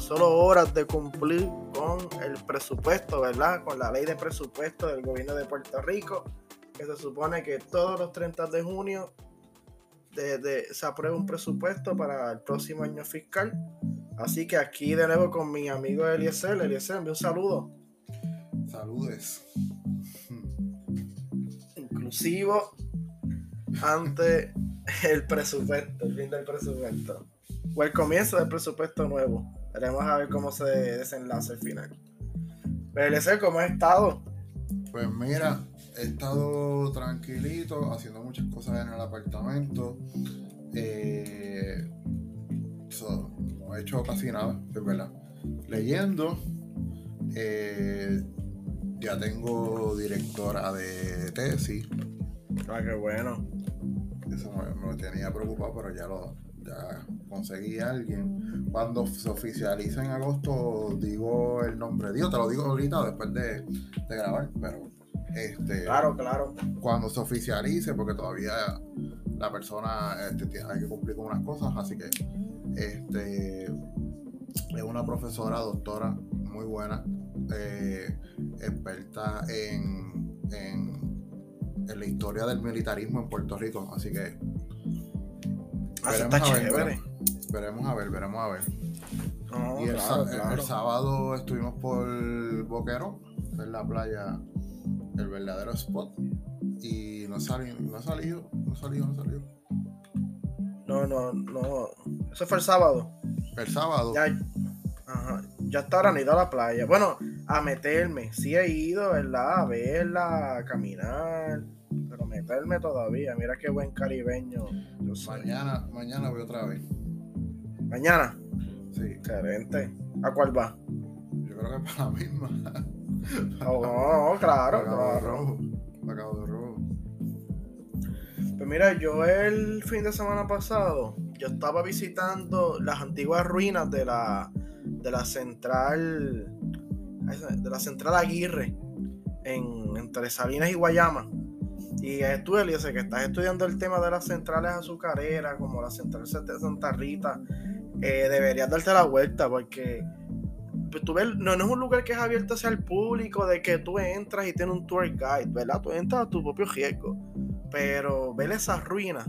Solo horas de cumplir con el presupuesto, ¿verdad? Con la ley de presupuesto del gobierno de Puerto Rico, que se supone que todos los 30 de junio se aprueba un presupuesto para el próximo año fiscal. Así que aquí de nuevo con mi amigo Eliezer. Eliezer, un saludo. Saludes. Inclusivo ante el presupuesto, el fin del presupuesto. O el comienzo del presupuesto nuevo. Veremos a ver cómo se desenlace el final. Eliezer, ¿cómo has estado? Pues mira, he estado tranquilito, haciendo muchas cosas en el apartamento. Eh, no he hecho casi nada, es verdad. Leyendo. Eh, ya tengo directora de tesis. Ah, qué bueno. Eso me, tenía preocupado, pero ya lo ya conseguí a alguien. Cuando se oficialice en agosto, digo el nombre. Dios, te lo digo ahorita después de, de grabar, pero este, claro, claro. Cuando se oficialice, porque todavía la persona este, tiene que cumplir con unas cosas, así que este, es una profesora, doctora, muy buena, eh, experta en, en, la historia del militarismo en Puerto Rico, así que veremos, a ver, veremos, a ver, veremos a ver, y el, sábado estuvimos por Boquero, en la playa el verdadero spot. Y no, salió, no salió, no salió, no salió. No, no, no. Eso fue el sábado. El sábado. Ya, ajá, ya hasta ahora ido a la playa. Bueno, a meterme. Sí he ido, ¿verdad? A verla, a caminar. Pero meterme todavía. Mira qué buen caribeño. Mañana, mañana voy otra vez. ¿Mañana? Sí. Excelente. ¿A cuál va? Yo creo que para la misma. Oh, claro, claro. de rojo. Pues mira, yo el fin de semana pasado, yo estaba visitando las antiguas ruinas de la, de la central, de la central Aguirre, en, entre Salinas y Guayama. Y tú, Eliezer, que estás estudiando el tema de las centrales azucareras, como la central de Santa Rita, eh, deberías darte la vuelta porque pues, tú ves, no, es un lugar que es abierto hacia el público, de que tú entras y tienes un tour guide, ¿verdad? Tú entras a tu propio riesgo. Pero ver esas ruinas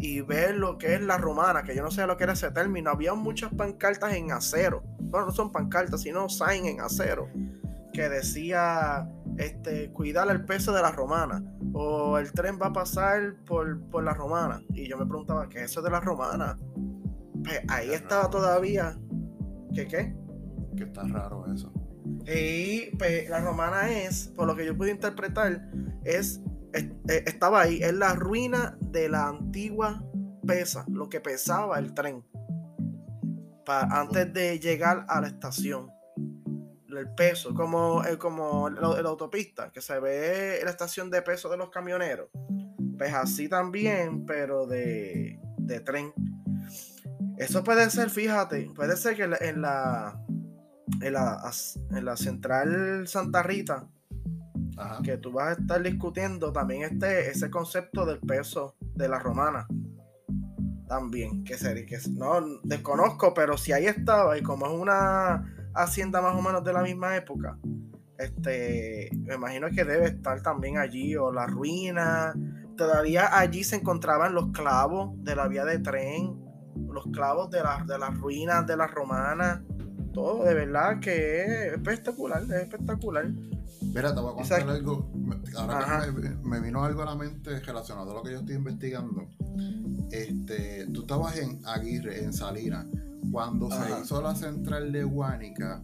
y ver lo que es la romana, que yo no sé lo que era ese término, había muchas pancartas en acero. Bueno, no son pancartas, sino sign en acero, que decía este, cuidar el peso de la romana. O el tren va a pasar por, por la romana. Y yo me preguntaba, ¿qué es eso de la romana? Pues ahí estaba todavía. ¿Qué qué? que está raro eso. Y pues, la romana es, por lo que yo pude interpretar, es, eh, estaba ahí, es la ruina de la antigua pesa, lo que pesaba el tren. Para, antes de llegar a la estación. El peso, como, eh, como la, autopista, que se ve la estación de peso de los camioneros. Pues así también, pero de, de tren. Eso puede ser, fíjate, puede ser que en la, en la, central Santa Rita, que tú vas a estar discutiendo también este, ese concepto del peso de la romana. También, que sería, que no desconozco, pero si ahí estaba, y como es una hacienda más o menos de la misma época, este, me imagino que debe estar también allí, o la ruina. Todavía allí se encontraban los clavos de la vía de tren, los clavos de, de las ruinas de las romanas todo, de verdad que es espectacular, es espectacular. Mira, te voy a contar algo. Ahora que me, vino algo a la mente relacionado a lo que yo estoy investigando. Este, tú estabas en Aguirre, en Salinas. Cuando se hizo la central de Guánica,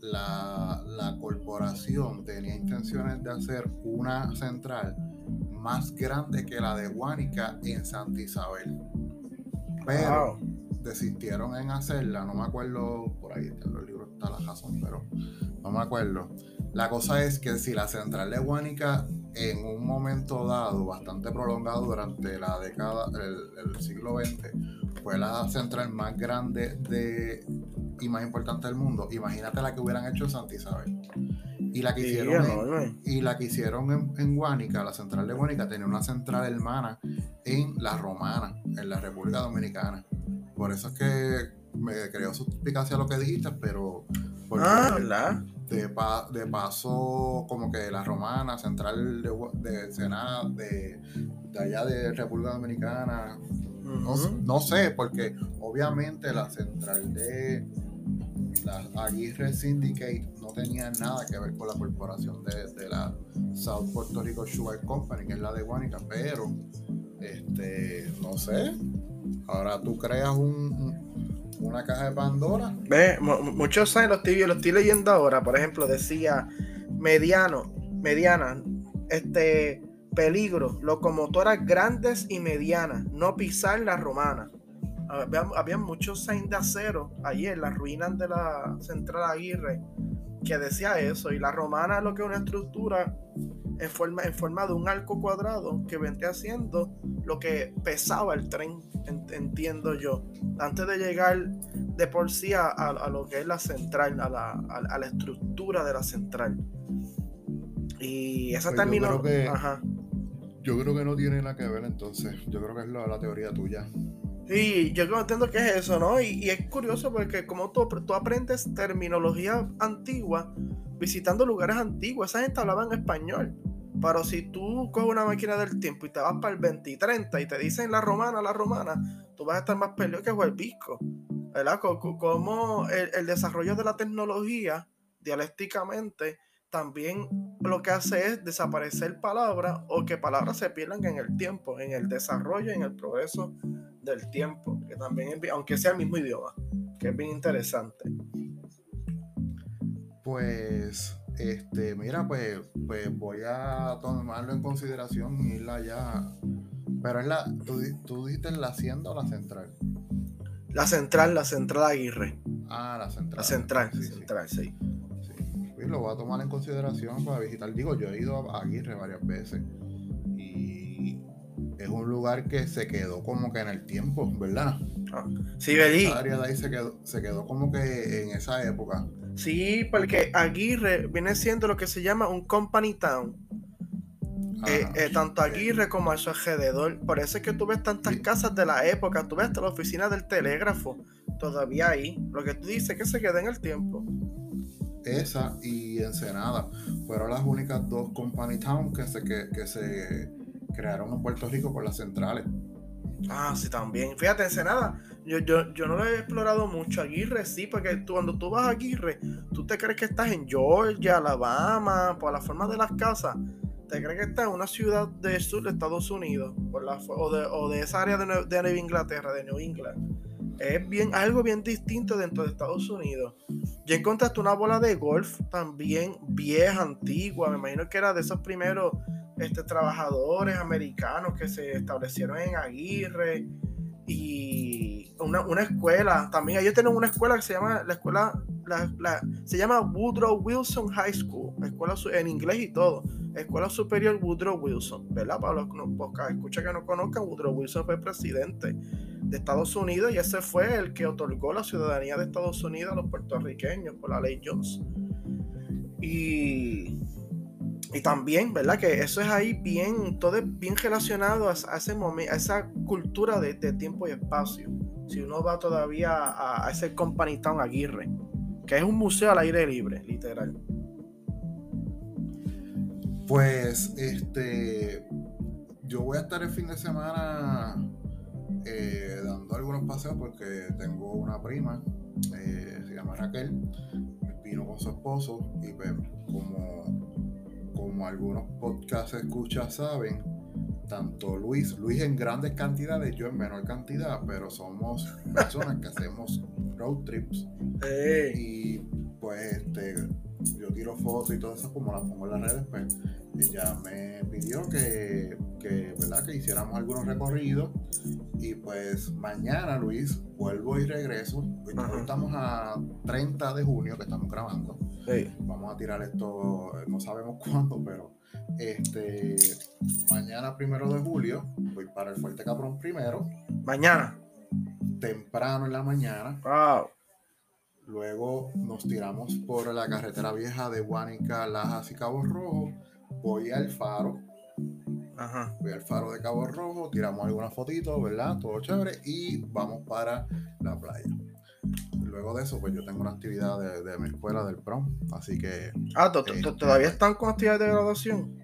la, la, corporación tenía intenciones de hacer una central más grande que la de Guánica en Santa Isabel. Pero desistieron en hacerla, no me acuerdo, por ahí en los libros está la razón, pero no me acuerdo. La cosa es que si la central de Guánica en un momento dado, bastante prolongado durante la década, el, siglo XX, fue la central más grande de, y más importante del mundo, imagínate la que hubieran hecho en Santa Isabel. Y la que hicieron, en, y la que hicieron en, en Guánica, la central de Guánica, tenía una central hermana en La Romana, en la República Dominicana. Por eso es que me creó suspicacia lo que dijiste, pero. Ah, ¿verdad? De, de, paso, como que la romana, central de, de Senado, de, de, allá de República Dominicana. no, sé, porque obviamente la central de la Aguirre Syndicate no tenía nada que ver con la corporación de, la South Puerto Rico Sugar Company, que es la de Guanica, pero este, no sé. Ahora tú creas un, una caja de Pandora. Ve, muchos saben los tibios, lo estoy leyendo ahora. Por ejemplo, decía mediano, mediana, este peligro, locomotoras grandes y medianas, no pisar la romana. Había, muchos signs de acero allí en las ruinas de la central Aguirre que decía eso. Y la romana es lo que es una estructura en forma, en forma de un arco cuadrado que vendría haciendo lo que pesaba el tren, entiendo yo, antes de llegar de por sí a, lo que es la central, a la, a, la, estructura de la central. Y esa pues terminó. Yo creo que no tiene nada que ver entonces. Yo creo que es la, la teoría tuya. Sí, yo entiendo que es eso, ¿no? Y, es curioso porque como tú, tú aprendes terminología antigua visitando lugares antiguos, esa gente hablaba en español. Pero si tú coges una máquina del tiempo y te vas para el 20 y 30 y te dicen la romana, la romana, tú vas a estar más peleado que Huelvisco. ¿Verdad? Como el, el desarrollo de la tecnología dialécticamente también lo que hace es desaparecer palabras o que palabras se pierdan en el tiempo, en el desarrollo, en el progreso del tiempo, que también es, aunque sea el mismo idioma, que es bien interesante. Pues, este, mira, pues, pues voy a tomarlo en consideración y irla ya. Pero es la, tú, tú dijiste la hacienda o la central. La central, la central Aguirre. Ah, la central. La central, sí. Central, sí lo voy a tomar en consideración para visitar. Digo, yo he ido a Aguirre varias veces y es un lugar que se quedó como que en el tiempo, ¿verdad? Ah, sí, Belí. La área de ahí se quedó, se quedó como que en esa época. Sí, porque Aguirre viene siendo lo que se llama un company town. Eh, eh, tanto Aguirre como a su alrededor. Por eso es que tú ves tantas casas de la época. Tú ves hasta la oficina del telégrafo. Todavía ahí. Lo que tú dices que se queda en el tiempo esa y Ensenada fueron las únicas dos company town que se, que, se crearon en Puerto Rico con las centrales. Ah, sí, también. Fíjate, Ensenada, yo, yo, yo no lo he explorado mucho. Aguirre sí, porque cuando tú vas a Aguirre, tú te crees que estás en Georgia, Alabama, por la forma de las casas. Te crees que estás en una ciudad del sur de Estados Unidos, por la, o, de, o de esa área de, de Nueva Inglaterra, de New England es bien, algo bien distinto dentro de Estados Unidos. Ya encontraste una bola de golf también vieja, antigua. Me imagino que era de esos primeros este, trabajadores americanos que se establecieron en Aguirre. Y una, una escuela. También ellos tienen una escuela que se llama la escuela. La, se llama Woodrow Wilson High School. Escuela en inglés y todo. Escuela Superior Woodrow Wilson. ¿Verdad? Para los que no, escucha que no conozcan, Woodrow Wilson fue presidente de Estados Unidos y ese fue el que otorgó la ciudadanía de Estados Unidos a los puertorriqueños por la ley Jones. Y, y también, ¿verdad? Que eso es ahí bien, todo es bien relacionado a, ese momento, a esa cultura de, tiempo y espacio. Si uno va todavía a, ese Company Town Aguirre, que es un museo al aire libre, literal. Pues, este, yo voy a estar el fin de semana eh, dando algunos paseos porque tengo una prima, eh, se llama Raquel, vino con su esposo y pues, como, como algunos podcasts escuchas saben, tanto Luis, Luis en grandes cantidades, yo en menor cantidad, pero somos personas que hacemos road trips. Y pues este, yo tiro fotos y todo eso como las pongo en las redes, pues ella me pidió que, que, ¿verdad? que hiciéramos algunos recorridos. Y pues mañana Luis vuelvo y regreso. Estamos a 30 de junio que estamos grabando. Vamos a tirar esto no sabemos cuándo pero este mañana primero de julio voy para el Fuerte Caprón primero. Mañana. Temprano en la mañana. Wow. Luego nos tiramos por la carretera vieja de Guanica, Lajas y Cabo Rojo. Voy al faro. Ajá. Voy al faro de Cabo Rojo, tiramos algunas fotitos, ¿verdad? Todo chévere. Y vamos para la playa. Luego de eso, pues yo tengo una actividad de, mi escuela del prom. Así que. Ah, este, ¿todavía están con actividades de graduación?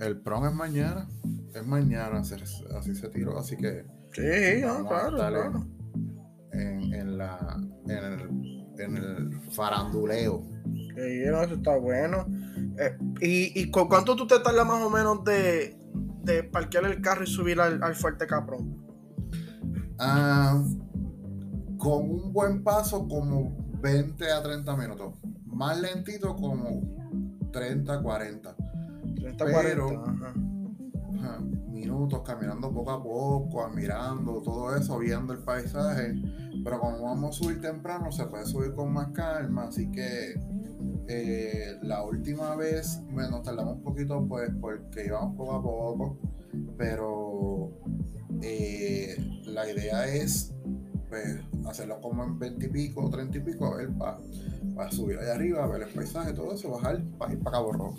El prom es mañana. Es mañana, así se tiró. Así que. Sí, claro, claro. En, la, en, el, en el faranduleo. Sí, eso está bueno. Eh, ¿Y, y cuánto tú te tardas más o menos de, de parquear el carro y subir al, al Fuerte Caprón? Ah, con un buen paso, como 20 a 30 minutos. Más lentito, como 30, 40. 30, Pero, 40. minutos caminando poco a poco, admirando todo eso, viendo el paisaje. Pero como vamos a subir temprano, se puede subir con más calma. Así que eh, la última vez nos tardamos un poquito, pues, porque íbamos poco a poco. Pero eh, la idea es pues, hacerlo como en 20 y pico, 30 y pico, para subir allá arriba, ver el paisaje, todo eso, bajar para ir para Cabo Rojo.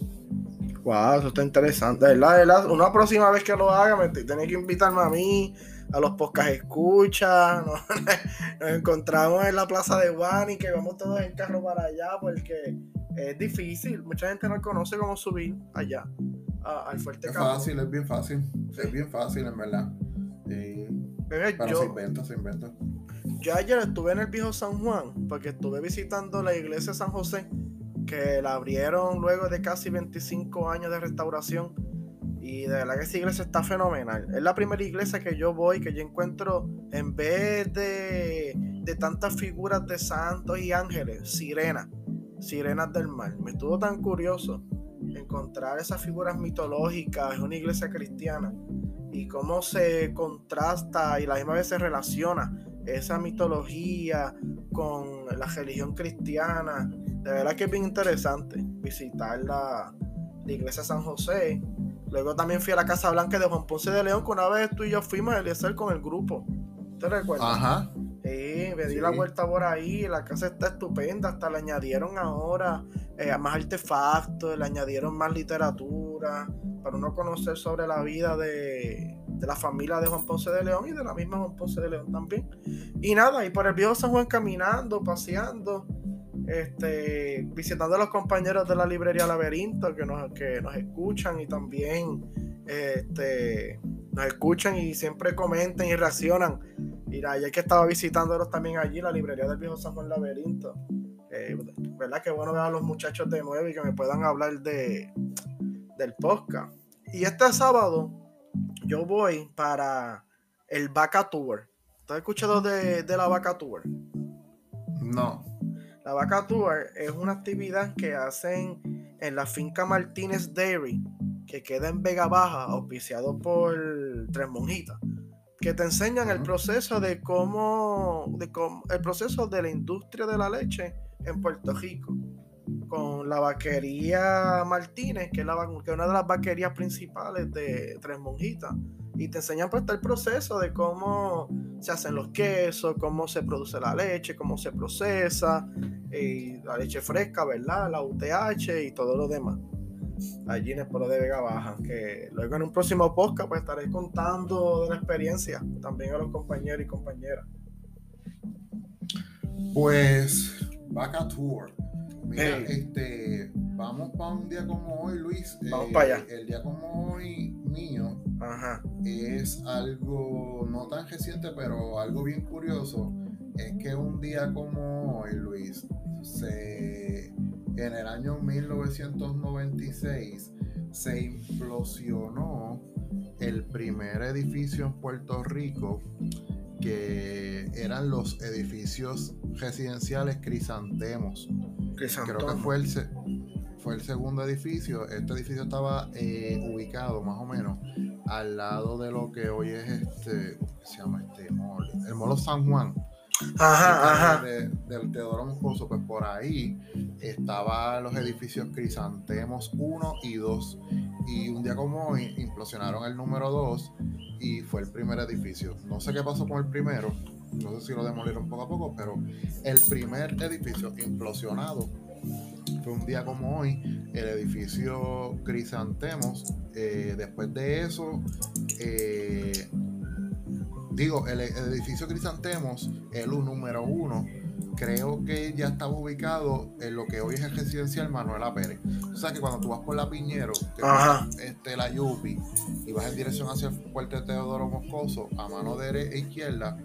Wow, eso está interesante. ¿verdad? Una próxima vez que lo haga, me tenés que invitarme a mí, a los podcast escucha. Nos, encontramos en la plaza de Guani, que vamos todos en carro para allá, porque es difícil. Mucha gente no conoce cómo subir allá al fuerte Es fácil, es bien fácil. Es bien fácil, en verdad. Pero yo, se inventa, se inventa. Yo ayer estuve en el viejo San Juan, porque estuve visitando la iglesia de San José que la abrieron luego de casi 25 años de restauración. Y de verdad que esa iglesia está fenomenal. Es la primera iglesia que yo voy, que yo encuentro, en vez de, de tantas figuras de santos y ángeles, sirenas, sirenas del mar. Me estuvo tan curioso encontrar esas figuras mitológicas en una iglesia cristiana y cómo se contrasta y la misma vez se relaciona esa mitología con la religión cristiana de verdad que es bien interesante visitar la, iglesia de San José. Luego también fui a la Casa Blanca de Juan Ponce de León, que una vez tú y yo fuimos a Eliezer con el grupo. ¿Te recuerdas? Ajá. Sí, me di la vuelta por ahí, la casa está estupenda, hasta le añadieron ahora eh, más artefactos, le añadieron más literatura, para uno conocer sobre la vida de, de, la familia de Juan Ponce de León y de la misma Juan Ponce de León también. Y nada, y por el viejo San Juan caminando, paseando, este, visitando a los compañeros de la librería Laberinto que nos, que nos escuchan y también este, nos escuchan y siempre comentan y reaccionan. Y ayer que estaba visitándolos también allí, la librería del viejo San Juan Laberinto. Eh, ¿Verdad? Que bueno ver a los muchachos de nuevo y que me puedan hablar de, del podcast. Y este sábado yo voy para el Vaca Tour. ¿Estás escuchado de, de la Vaca Tour? No. La Vaca Tour es una actividad que hacen en la finca Martínez Dairy, que queda en Vega Baja, auspiciado por Tres Monjitas, que te enseñan el proceso de cómo, de cómo, el proceso de la industria de la leche en Puerto Rico, con la vaquería Martínez, que es, la, que es una de las vaquerías principales de Tres Monjitas y te enseñan pues el proceso de cómo se hacen los quesos, cómo se produce la leche, cómo se procesa, y la leche fresca, ¿verdad? La UTH y todo lo demás. Allí en el pueblo de Vega Baja, que luego en un próximo podcast pues estaré contando de la experiencia también a los compañeros y compañeras. Pues Vaca Tour. Mira, este, vamos para un día como hoy, Luis. Vamos para allá. El día como hoy mío es algo no tan reciente, pero algo bien curioso. Es que un día como hoy, Luis, se, en el año 1996 se implosionó el primer edificio en Puerto Rico que eran los edificios residenciales crisantemos. Creo que fue el, fue el segundo edificio. Este edificio estaba eh, ubicado más o menos al lado de lo que hoy es este, ¿cómo se llama este mall? El Molo San Juan. Ajá, ajá. del Teodoro Moscoso, pues por ahí estaban los edificios Crisantemos 1 y 2. Y un día como hoy implosionaron el número 2 y fue el primer edificio. No sé qué pasó con el primero, no sé si lo demolieron poco a poco, pero el primer edificio implosionado fue un día como hoy, el edificio Crisantemos. Eh, después de eso, eh, digo, el, edificio Crisantemos, el número uno, creo que ya estaba ubicado en lo que hoy es el residencial Manuela Pérez. O sea que cuando tú vas por la Piñero, este, la Yupi, y vas en dirección hacia el fuerte Teodoro Moscoso, a mano derecha e izquierda,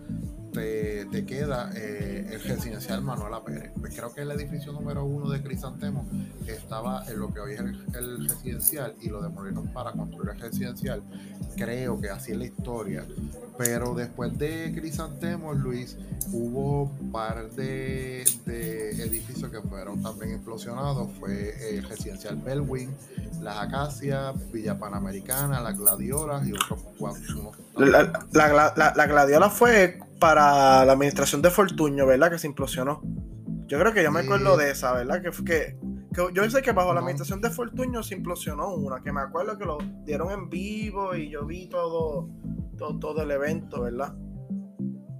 te, queda eh, el residencial Manuela Pérez. Pues creo que el edificio número uno de Crisantemo estaba en lo que hoy es el, residencial y lo demolieron para construir el residencial. Creo que así es la historia. Pero después de Crisantemo, Luis, hubo un par de, edificios que fueron también implosionados. Fue el residencial Bellwin, Las Acacias, Villa Panamericana, La Gladiola y otros cuatro. La, la, la Gladiola fue para la administración de Fortuño, ¿verdad? Que se implosionó. Yo creo que yo me acuerdo de esa, ¿verdad? Que, que, que yo sé que bajo la administración de Fortuño se implosionó una, que me acuerdo que lo dieron en vivo y yo vi todo, todo, el evento, ¿verdad?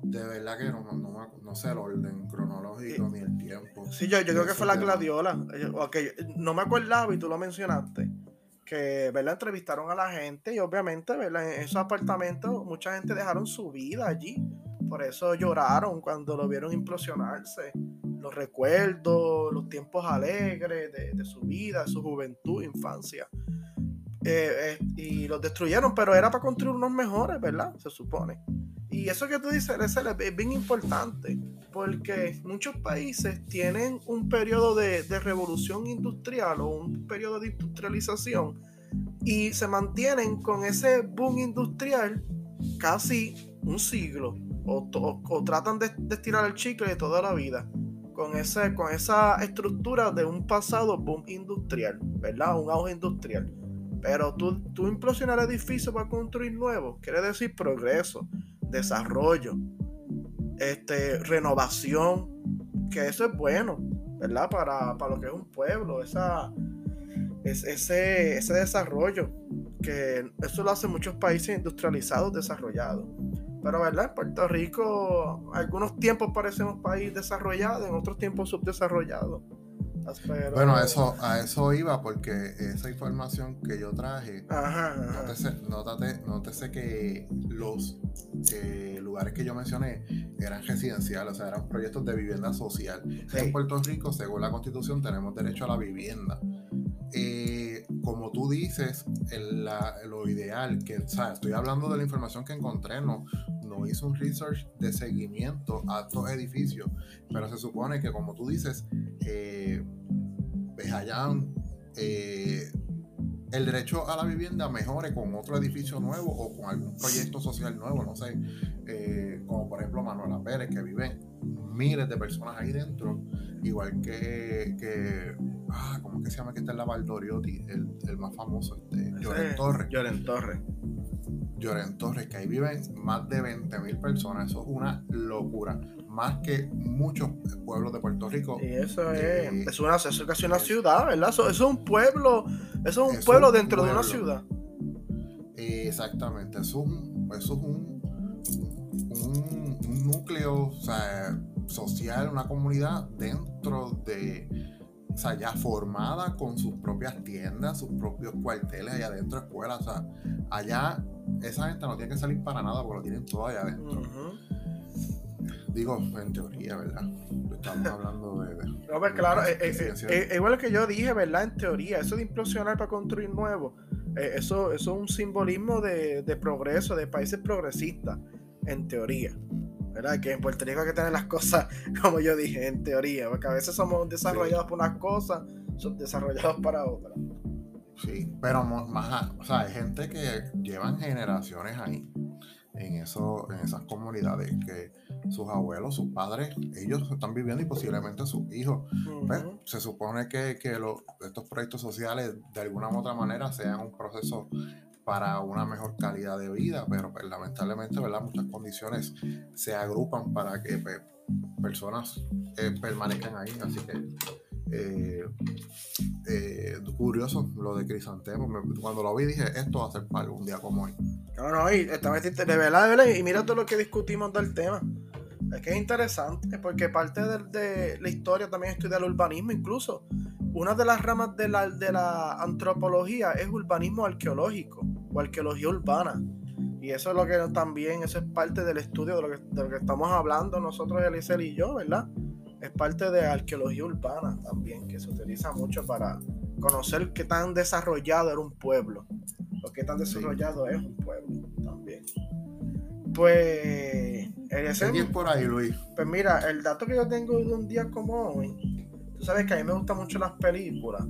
De verdad que no, no, no sé el orden cronológico ni el tiempo. Sí, yo, yo creo que fue la gladiola. no me acordaba y tú lo mencionaste que ¿verdad? entrevistaron a la gente y obviamente ¿verdad? en esos apartamentos mucha gente dejaron su vida allí por eso lloraron cuando lo vieron implosionarse. Los recuerdos, los tiempos alegres de, su vida, de su juventud, infancia. Eh, eh, y los destruyeron, pero era para construir unos mejores, ¿verdad? Se supone. Y eso que tú dices, es bien importante, porque muchos países tienen un periodo de, de revolución industrial o un periodo de industrialización y se mantienen con ese boom industrial casi un siglo o, tratan de, estirar el chicle de toda la vida con, con esa estructura de un pasado boom industrial, ¿verdad? Un auge industrial. Pero tú, tú implosionar edificios para construir nuevos, quiere decir progreso, desarrollo, este, renovación, que eso es bueno, ¿verdad? Para, lo que es un pueblo, esa, ese, ese desarrollo, que eso lo hacen muchos países industrializados, desarrollados. Pero, ¿verdad? En Puerto Rico, algunos tiempos parecemos país desarrollado, en otros tiempos subdesarrollado. Bueno, a eso, a eso iba porque esa información que yo traje, ajá, Nótese, que los eh, lugares que yo mencioné eran residenciales, o sea, eran proyectos de vivienda social. En Puerto Rico, según la constitución, tenemos derecho a la vivienda. Eh, como tú dices, lo ideal, que, o sea, estoy hablando de la información que encontré, no, no hice un research de seguimiento a estos edificios, pero se supone que, como tú dices, eh, pues eh, el derecho a la vivienda mejore con otro edificio nuevo o con algún proyecto social nuevo, no sé, como por ejemplo Manuela Pérez, que viven miles de personas ahí dentro, igual que, que ah, ¿cómo que se llama que está en la Valdoriotti? El, el más famoso, este, Lloren Torres. Lloren Torres. Lloren Torres, que ahí viven más de 20 mil personas, eso es una locura, más que muchos pueblos de Puerto Rico. Y eso es, eh, es, una, es casi una ciudad, ¿verdad? Eso, es un pueblo, eso es un pueblo dentro de una ciudad. Exactamente, eso es un, eso es un, un, un núcleo, o sea, social, una comunidad dentro de, o sea, ya formada con sus propias tiendas, sus propios cuarteles allá adentro, escuelas, o sea, allá esa gente no tiene que salir para nada porque lo tienen todo allá adentro. Digo, en teoría, ¿verdad? Estamos hablando de... no, pues claro, eh, eh, eh, igual que yo dije, ¿verdad? En teoría, eso de implosionar para construir nuevo, eso, eso es un simbolismo de, de progreso, de países progresistas, en teoría. ¿Verdad? Que en Puerto Rico hay que tener las cosas, como yo dije, en teoría, porque a veces somos desarrollados por unas cosas, son desarrollados para otras. Sí, pero más, o sea, hay gente que llevan generaciones ahí, en, eso, en esas comunidades, que sus abuelos, sus padres, ellos están viviendo y posiblemente sus hijos. Se supone que, que estos proyectos sociales de alguna u otra manera sean un proceso para una mejor calidad de vida, pero pues, lamentablemente ¿verdad? muchas condiciones se agrupan para que pues, personas eh, permanezcan ahí. Así que eh, eh, curioso lo de Crisantemo. Cuando lo vi dije, esto va a ser para algún día como hoy. No, no, y esta vez de verdad, de verdad, y mira todo lo que discutimos del tema. Es que es interesante, porque parte de, la historia también estudia el urbanismo, incluso. Una de las ramas de la, de la antropología es urbanismo arqueológico arqueología urbana. Y eso es lo que también, eso es parte del estudio de lo que, de lo que estamos hablando nosotros, Eliezer y yo, ¿verdad? Es parte de arqueología urbana también, que se utiliza mucho para conocer qué tan desarrollado era un pueblo, o qué tan desarrollado es un pueblo también. Pues. ¿Qué por ahí, Luis? Pues mira, el dato que yo tengo de un día como hoy, tú sabes que a mí me gustan mucho las películas.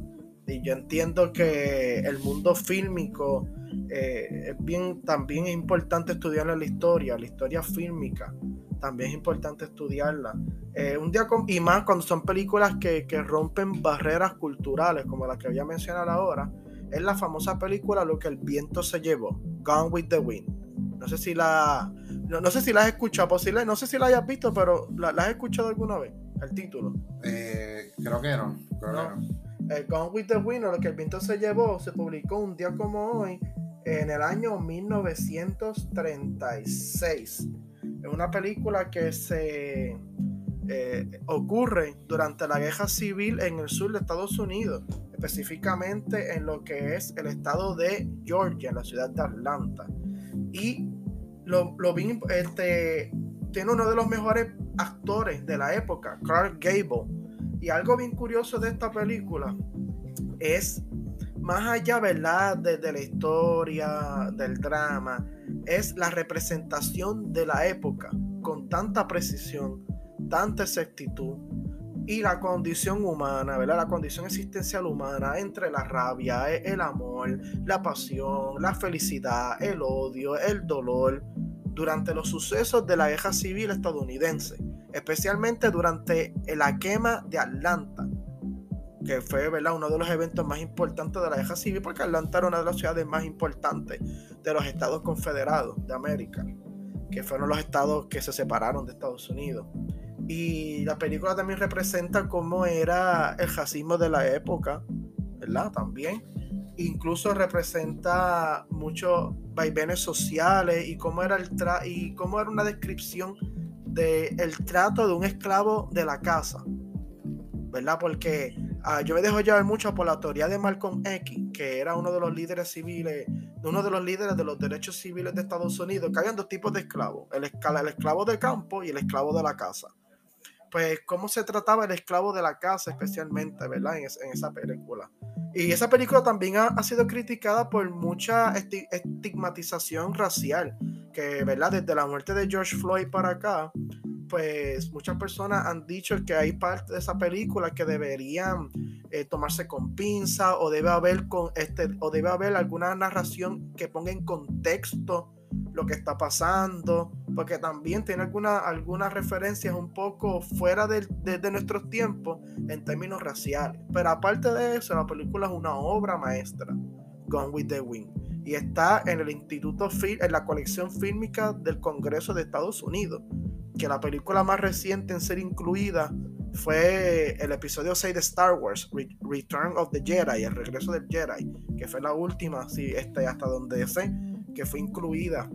Y yo entiendo que el mundo fílmico eh, es bien, también es importante estudiar la historia, la historia fílmica, también es importante estudiarla. Eh, un día y más cuando son películas que, que, rompen barreras culturales, como la que voy a mencionar ahora, es la famosa película Lo que el viento se llevó, Gone with the Wind. No sé si la, no, sé si la has escuchado, posible, no sé si la hayas visto, pero ¿la, has escuchado alguna vez? El título. Eh, creo que no. Creo no. Que no. El Gone with the Wind, lo que el viento se llevó, se publicó un día como hoy, en el año 1936. Es una película que se eh, ocurre durante la guerra civil en el sur de Estados Unidos, específicamente en lo que es el estado de Georgia, en la ciudad de Atlanta. Y lo, lo vi, este, tiene uno de los mejores actores de la época, Clark Gable y algo bien curioso de esta película es, más allá, ¿verdad?, de, la historia, del drama, es la representación de la época con tanta precisión, tanta exactitud y la condición humana, ¿verdad? La condición existencial humana entre la rabia, e, el amor, la pasión, la felicidad, el odio, el dolor, durante los sucesos de la guerra civil estadounidense especialmente durante la quema de Atlanta, que fue ¿verdad? uno de los eventos más importantes de la guerra civil, porque Atlanta era una de las ciudades más importantes de los estados confederados de América, que fueron los estados que se separaron de Estados Unidos. Y la película también representa cómo era el racismo de la época, ¿verdad? También. Incluso representa muchos vaivenes sociales y cómo era, el y cómo era una descripción el trato de un esclavo de la casa, ¿verdad? Porque ah, yo me dejo llevar mucho por la teoría de Malcolm X, que era uno de los líderes civiles, uno de los líderes de los derechos civiles de Estados Unidos, que habían dos tipos de esclavos, el, el esclavo de campo y el esclavo de la casa. Pues cómo se trataba el esclavo de la casa especialmente, ¿verdad? En, esa película. Y esa película también ha, sido criticada por mucha estigmatización racial que, ¿verdad? Desde la muerte de George Floyd para acá, pues muchas personas han dicho que hay parte de esa película que deberían eh, tomarse con pinza o debe haber con este o debe haber alguna narración que ponga en contexto lo que está pasando porque también tiene alguna, algunas referencias un poco fuera de, de, nuestros tiempos en términos raciales. Pero aparte de eso la película es una obra maestra Gone with the Wind y está en el Instituto en la colección fílmica del Congreso de Estados Unidos, que la película más reciente en ser incluida fue el episodio 6 de Star Wars, Return of the Jedi, el regreso del Jedi, que fue la última, sí, este, hasta donde sé, que fue incluida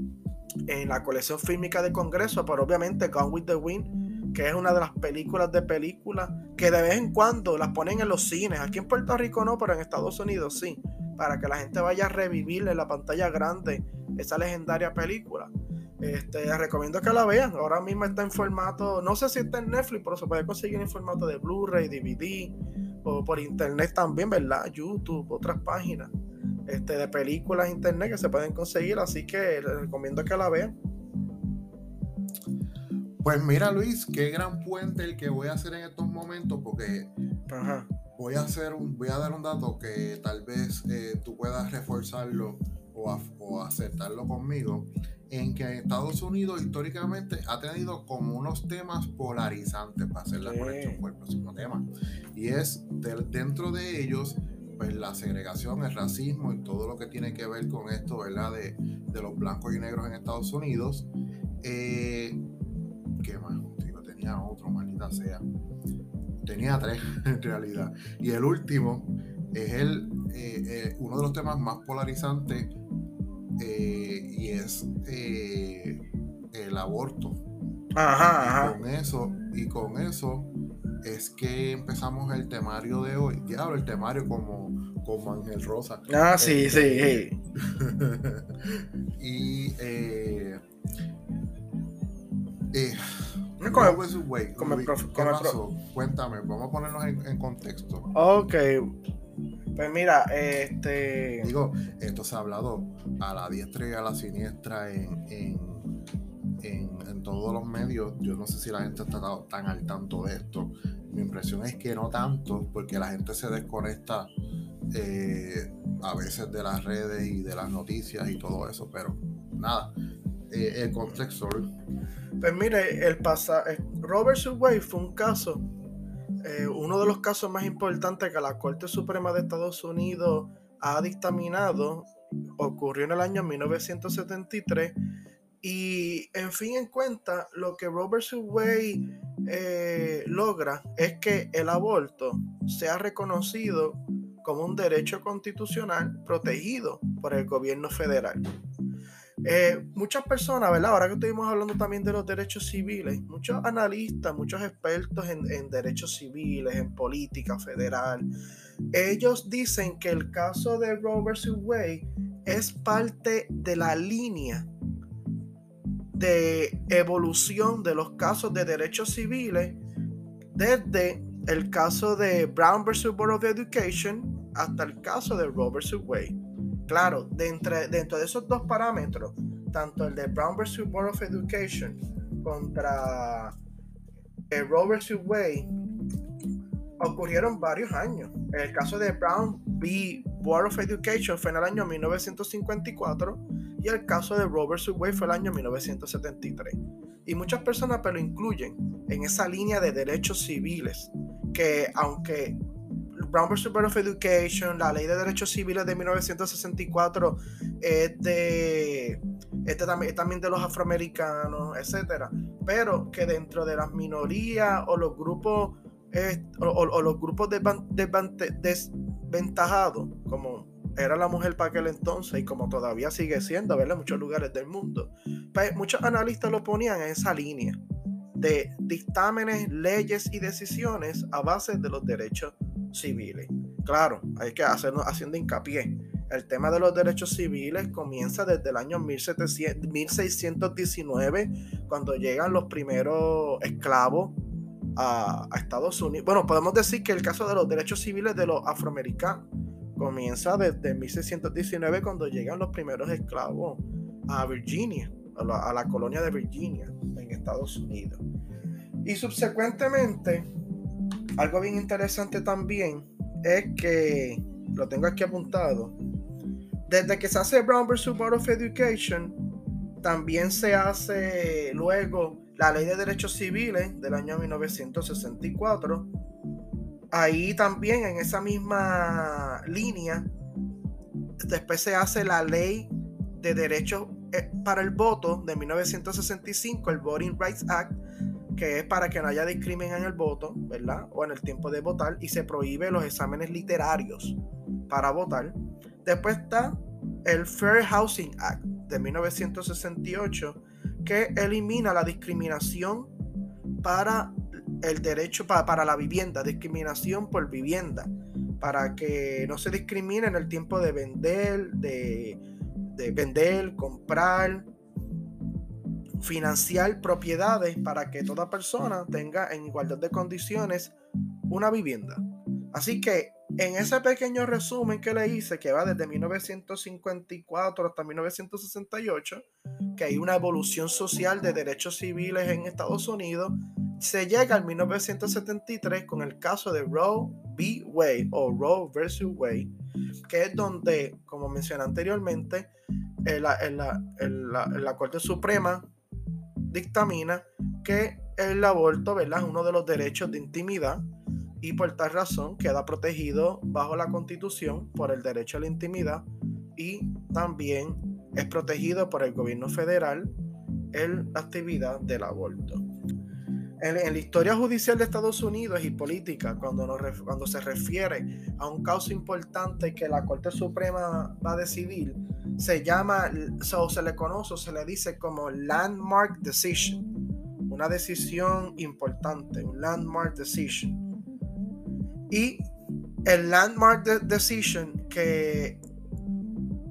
en la colección fílmica del Congreso, pero obviamente Gone with the Wind, que es una de las películas de películas que de vez en cuando las ponen en los cines. Aquí en Puerto Rico no, pero en Estados Unidos sí para que la gente vaya a revivir en la pantalla grande esa legendaria película. Este, recomiendo que la vean. Ahora mismo está en formato, no sé si está en Netflix, pero se puede conseguir en formato de Blu-ray, DVD o por internet también, ¿verdad? YouTube, otras páginas este, de películas internet que se pueden conseguir. Así que les recomiendo que la vean. Pues mira, Luis, qué gran puente el que voy a hacer en estos momentos, porque Ajá voy a hacer un, voy a dar un dato que tal vez eh, tú puedas reforzarlo o, aceptarlo conmigo, en que Estados Unidos históricamente ha tenido como unos temas polarizantes para hacer la conexión con el próximo tema. Y es dentro de ellos, pues la segregación, el racismo y todo lo que tiene que ver con esto, ¿verdad? De, de los blancos y negros en Estados Unidos. Eh, ¿Qué más? Yo tenía otro, maldita sea tenía tres en realidad. Y el último es el, eh, eh, uno de los temas más polarizantes y es el aborto. Ajá, ajá. con eso, y con eso es que empezamos el temario de hoy. hablo el temario como, como Ángel Rosa. Ah, sí, sí. y eh, eh, Cuéntame, vamos a ponernos en, contexto. Ok. Pues mira, este. Digo, esto se ha hablado a la diestra y a la siniestra en, en, todos los medios. Yo no sé si la gente está tan al tanto de esto. Mi impresión es que no tanto, porque la gente se desconecta eh, a veces de las redes y de las noticias y todo eso, pero nada, eh, el contexto. Pues mire, el pasado, eh, Robert Subway fue un caso, eh, uno de los casos más importantes que la Corte Suprema de Estados Unidos ha dictaminado, ocurrió en el año 1973 y en fin en cuenta, lo que Robert Subway eh, logra es que el aborto sea reconocido como un derecho constitucional protegido por el gobierno federal. Eh, muchas personas, ¿verdad? Ahora que estuvimos hablando también de los derechos civiles, muchos analistas, muchos expertos en, derechos civiles, en política federal, ellos dicen que el caso de Robert Way es parte de la línea de evolución de los casos de derechos civiles desde el caso de Brown versus Board of Education hasta el caso de Robert Way. Claro, dentro, dentro de esos dos parámetros, tanto el de Brown vs. Board of Education contra el Roe vs. Wade, ocurrieron varios años. El caso de Brown v. Board of Education fue en el año 1954 y el caso de vs. Wade fue el año 1973. Y muchas personas pero incluyen en esa línea de derechos civiles que aunque Brown vs. Board of Education, la Ley de Derechos Civiles de 1964 es de, también, de los afroamericanos, etcétera, pero que dentro de las minorías o los grupos o, los grupos desventajados, como era la mujer para aquel entonces y como todavía sigue siendo, ¿verdad? En muchos lugares del mundo, pues muchos analistas lo ponían en esa línea de dictámenes, leyes y decisiones a base de los derechos civiles. Claro, hay que hacernos haciendo hincapié. El tema de los derechos civiles comienza desde el año 1619, cuando llegan los primeros esclavos a, Estados Unidos. Bueno, podemos decir que el caso de los derechos civiles de los afroamericanos comienza desde 1619, cuando llegan los primeros esclavos a Virginia, a la, a la colonia de Virginia, en Estados Unidos. Y subsecuentemente, algo bien interesante también es que, lo tengo aquí apuntado, desde que se hace Brown vs. Board of Education, también se hace luego la Ley de Derechos Civiles del año 1964. Ahí también en esa misma línea, después se hace la Ley de Derechos eh, para el Voto de 1965, el Voting Rights Act, que es para que no haya discriminación en el voto, ¿verdad? O en el tiempo de votar, y se prohíbe los exámenes literarios para votar. Después está el Fair Housing Act de 1968, que elimina la discriminación para el derecho para, la vivienda, discriminación por vivienda, para que no se discrimine en el tiempo de vender, de, de vender, comprar, financiar propiedades para que toda persona tenga en igualdad de condiciones una vivienda. Así que en ese pequeño resumen que le hice, que va desde 1954 hasta 1968, que hay una evolución social de derechos civiles en Estados Unidos, se llega al 1973 con el caso de Roe v. Wade o Roe versus Wade, que es donde, como mencioné anteriormente, la, la Corte Suprema dictamina que el aborto es uno de los derechos de intimidad y por tal razón queda protegido bajo la constitución por el derecho a la intimidad y también es protegido por el gobierno federal en la actividad del aborto. En, la historia judicial de Estados Unidos y política, cuando, cuando se refiere a un caso importante que la Corte Suprema va a decidir, se llama, o se le conoce, o se le dice como landmark decision. una decisión importante, un landmark decision. Y el landmark decision que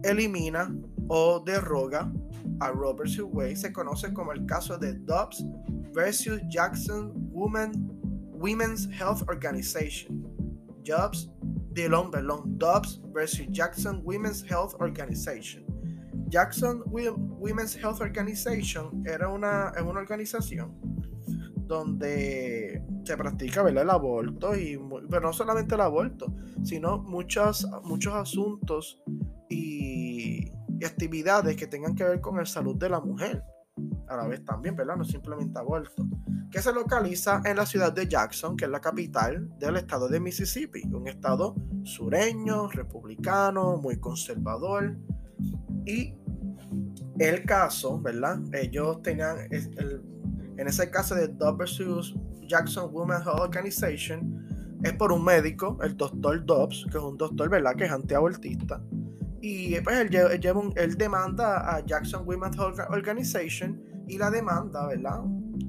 elimina o derroga a Robert Wade se conoce como el caso de Dobbs versus Jackson Women's Health Organization. Dobbs, Dobbs versus Jackson Women's Health Organization. Jackson Women's Health Organization era una, una organización donde se practica el aborto y pero no solamente el aborto, sino muchos, muchos asuntos y, y, actividades que tengan que ver con la salud de la mujer. A la vez también, ¿verdad? No simplemente aborto. Que se localiza en la ciudad de Jackson, que es la capital del estado de Mississippi, un estado sureño, republicano, muy conservador. Y el caso, ¿verdad? Ellos tenían, en ese caso de Dobbs versus Jackson Women's Health Organization, es por un médico, el doctor Dobbs, que es un doctor, ¿verdad? Que es antiabortista. Y pues él, él, demanda a Jackson Women's Health Organization y la demanda, ¿verdad?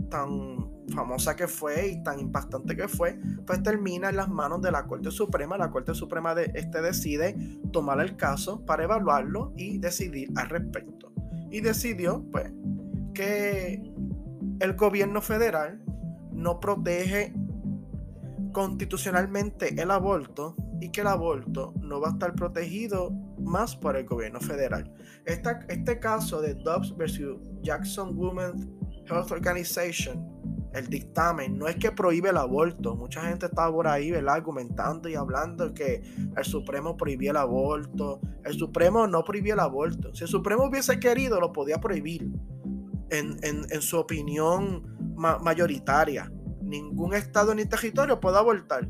Tan famosa que fue y tan impactante que fue, pues termina en las manos de la Corte Suprema. La Corte Suprema de, este decide tomar el caso para evaluarlo y decidir al respecto y decidió pues que el gobierno federal no protege constitucionalmente el aborto y que el aborto no va a estar protegido más por el gobierno federal. este caso de Dobbs versus Jackson Women's Health Organization el dictamen no es que prohíbe el aborto. Mucha gente está por ahí, ¿verdad? Argumentando y hablando que el Supremo prohibía el aborto. El Supremo no prohibía el aborto. Si el Supremo hubiese querido, lo podía prohibir. En, su opinión mayoritaria. Ningún estado ni territorio puede abortar.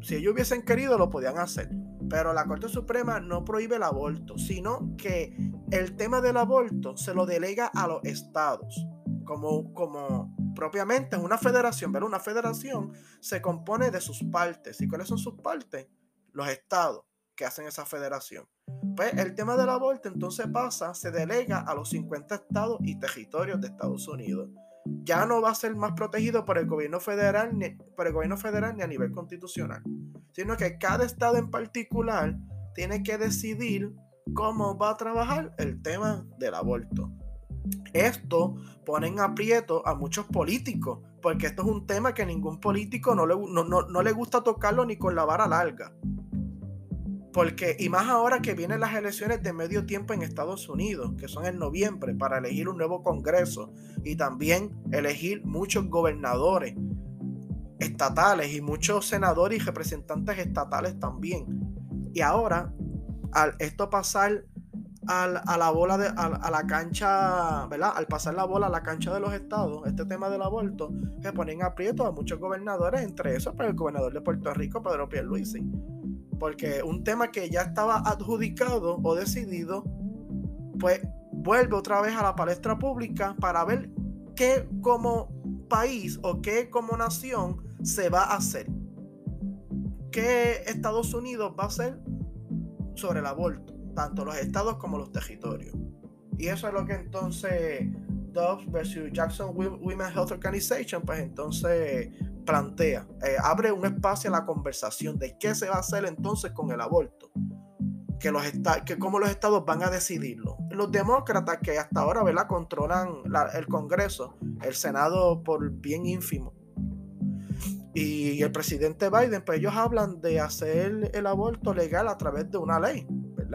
Si ellos hubiesen querido, lo podían hacer. Pero la Corte Suprema no prohíbe el aborto, sino que el tema del aborto se lo delega a los estados. Como, como propiamente una federación, pero una federación se compone de sus partes. ¿Y cuáles son sus partes? Los estados que hacen esa federación. Pues el tema del aborto entonces pasa, se delega a los 50 estados y territorios de Estados Unidos. Ya no va a ser más protegido por el gobierno federal ni, por el gobierno federal ni a nivel constitucional, sino que cada estado en particular tiene que decidir cómo va a trabajar el tema del aborto. Esto pone en aprieto a muchos políticos, porque esto es un tema que ningún político no le, no, le gusta tocarlo ni con la vara larga. Porque, y más ahora que vienen las elecciones de medio tiempo en Estados Unidos, que son en noviembre, para elegir un nuevo Congreso y también elegir muchos gobernadores estatales y muchos senadores y representantes estatales también. Y ahora, al esto pasar a la bola de, a, la cancha, ¿verdad? Al pasar la bola a la cancha de los estados, este tema del aborto, se ponen aprietos a muchos gobernadores, entre esos para el gobernador de Puerto Rico, Pedro Pierluisi. Porque un tema que ya estaba adjudicado o decidido, pues vuelve otra vez a la palestra pública para ver qué como país o qué como nación se va a hacer. ¿Qué Estados Unidos va a hacer sobre el aborto? tanto los estados como los territorios. Y eso es lo que entonces Dobbs versus Jackson Women's Health Organization, pues entonces plantea, eh, abre un espacio a la conversación de qué se va a hacer entonces con el aborto. Que, los que cómo los estados van a decidirlo. Los demócratas que hasta ahora ¿verdad? controlan el Congreso, el Senado por bien ínfimo, y el presidente Biden, pues ellos hablan de hacer el aborto legal a través de una ley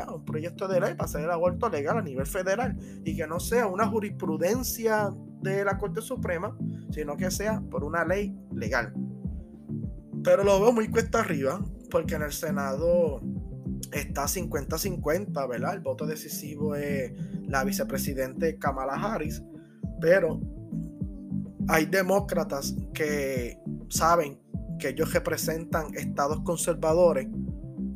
un proyecto de ley para hacer el aborto legal a nivel federal y que no sea una jurisprudencia de la Corte Suprema, sino que sea por una ley legal. Pero lo veo muy cuesta arriba, porque en el Senado está 50-50, ¿verdad? El voto decisivo es la vicepresidente Kamala Harris, pero hay demócratas que saben que ellos representan estados conservadores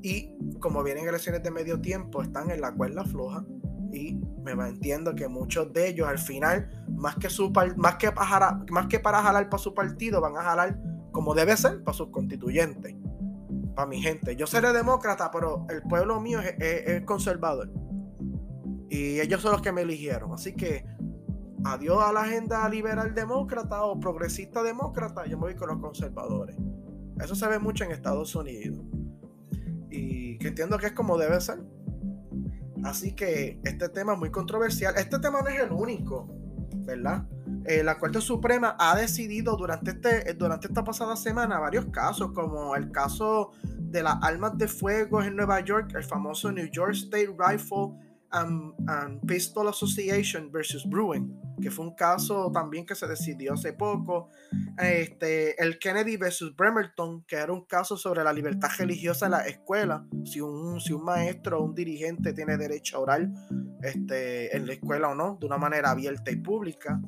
y como vienen elecciones de medio tiempo, están en la cuerda floja y me entiendo que muchos de ellos al final, más que, su, más que, para, más que para jalar para su partido, van a jalar como debe ser para sus constituyentes, para mi gente. Yo seré demócrata, pero el pueblo mío es, conservador. Y ellos son los que me eligieron. Así que adiós a la agenda liberal demócrata o progresista demócrata, yo me voy con los conservadores. Eso se ve mucho en Estados Unidos. Y que entiendo que es como debe ser. Así que este tema es muy controversial. Este tema no es el único, ¿verdad? Eh, la Corte Suprema ha decidido durante, este, durante esta pasada semana varios casos, como el caso de las armas de fuego en Nueva York, el famoso New York State Rifle and, Pistol Association versus Bruin, que fue un caso también que se decidió hace poco. Este, el Kennedy versus Bremerton, que era un caso sobre la libertad religiosa en la escuela. Si un, si un maestro o un dirigente tiene derecho a orar este, en la escuela o no, de una manera abierta y pública.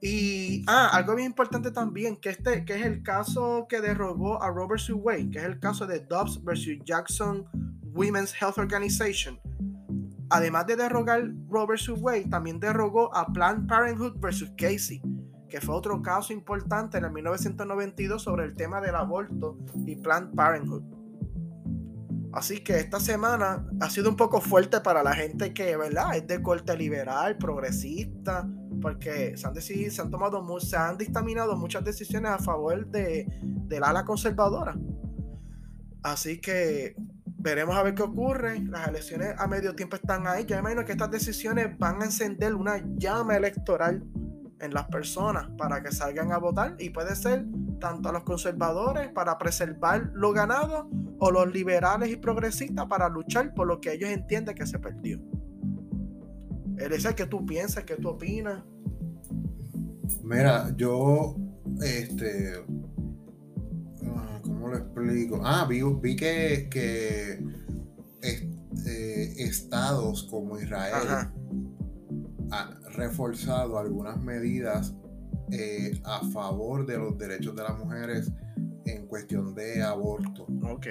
Y, ah, algo bien importante también, que este, que es el caso que derrogó a Robert Sue Wade, que es el caso de Dobbs versus Jackson Women's Health Organization. Además de derrogar Robert Sue Wade, también derrogó a Planned Parenthood versus Casey, que fue otro caso importante en el 1992 sobre el tema del aborto y Planned Parenthood. Así que esta semana ha sido un poco fuerte para la gente que, ¿verdad? Es de corte liberal, progresista, porque se han, decidido, se han tomado, se han dictaminado muchas decisiones a favor de, del ala conservadora. Así que veremos a ver qué ocurre. Las elecciones a medio tiempo están ahí. Yo imagino que estas decisiones van a encender una llama electoral en las personas para que salgan a votar y puede ser tanto a los conservadores para preservar lo ganado o los liberales y progresistas para luchar por lo que ellos entienden que se perdió. Elisa, ¿qué tú piensas? ¿Qué tú opinas? Mira, yo, este, ¿cómo lo explico? Ah, vi, vi que, que este, estados como Israel han reforzado algunas medidas eh, a favor de los derechos de las mujeres en cuestión de aborto. Ok.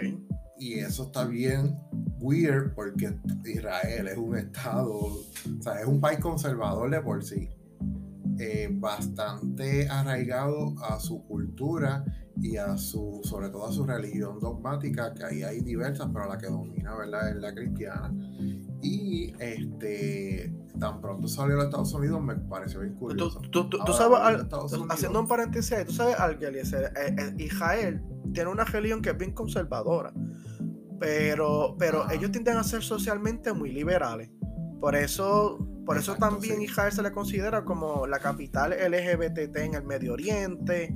Y eso está bien weird porque Israel es un estado, o sea, es un país conservador de por sí, eh, bastante arraigado a su cultura y a su, sobre todo a su religión dogmática, que ahí hay diversas, pero la que domina, ¿verdad?, es la cristiana. Y este, tan pronto salió a los Estados Unidos, me pareció bien curioso. Tú, sabes, haciendo un paréntesis, tú sabes algo, eh, eh, Israel tiene una religión que es bien conservadora pero, pero ellos tienden a ser socialmente muy liberales. Por eso, por eso también Israel se le considera como la capital LGBT en el Medio Oriente.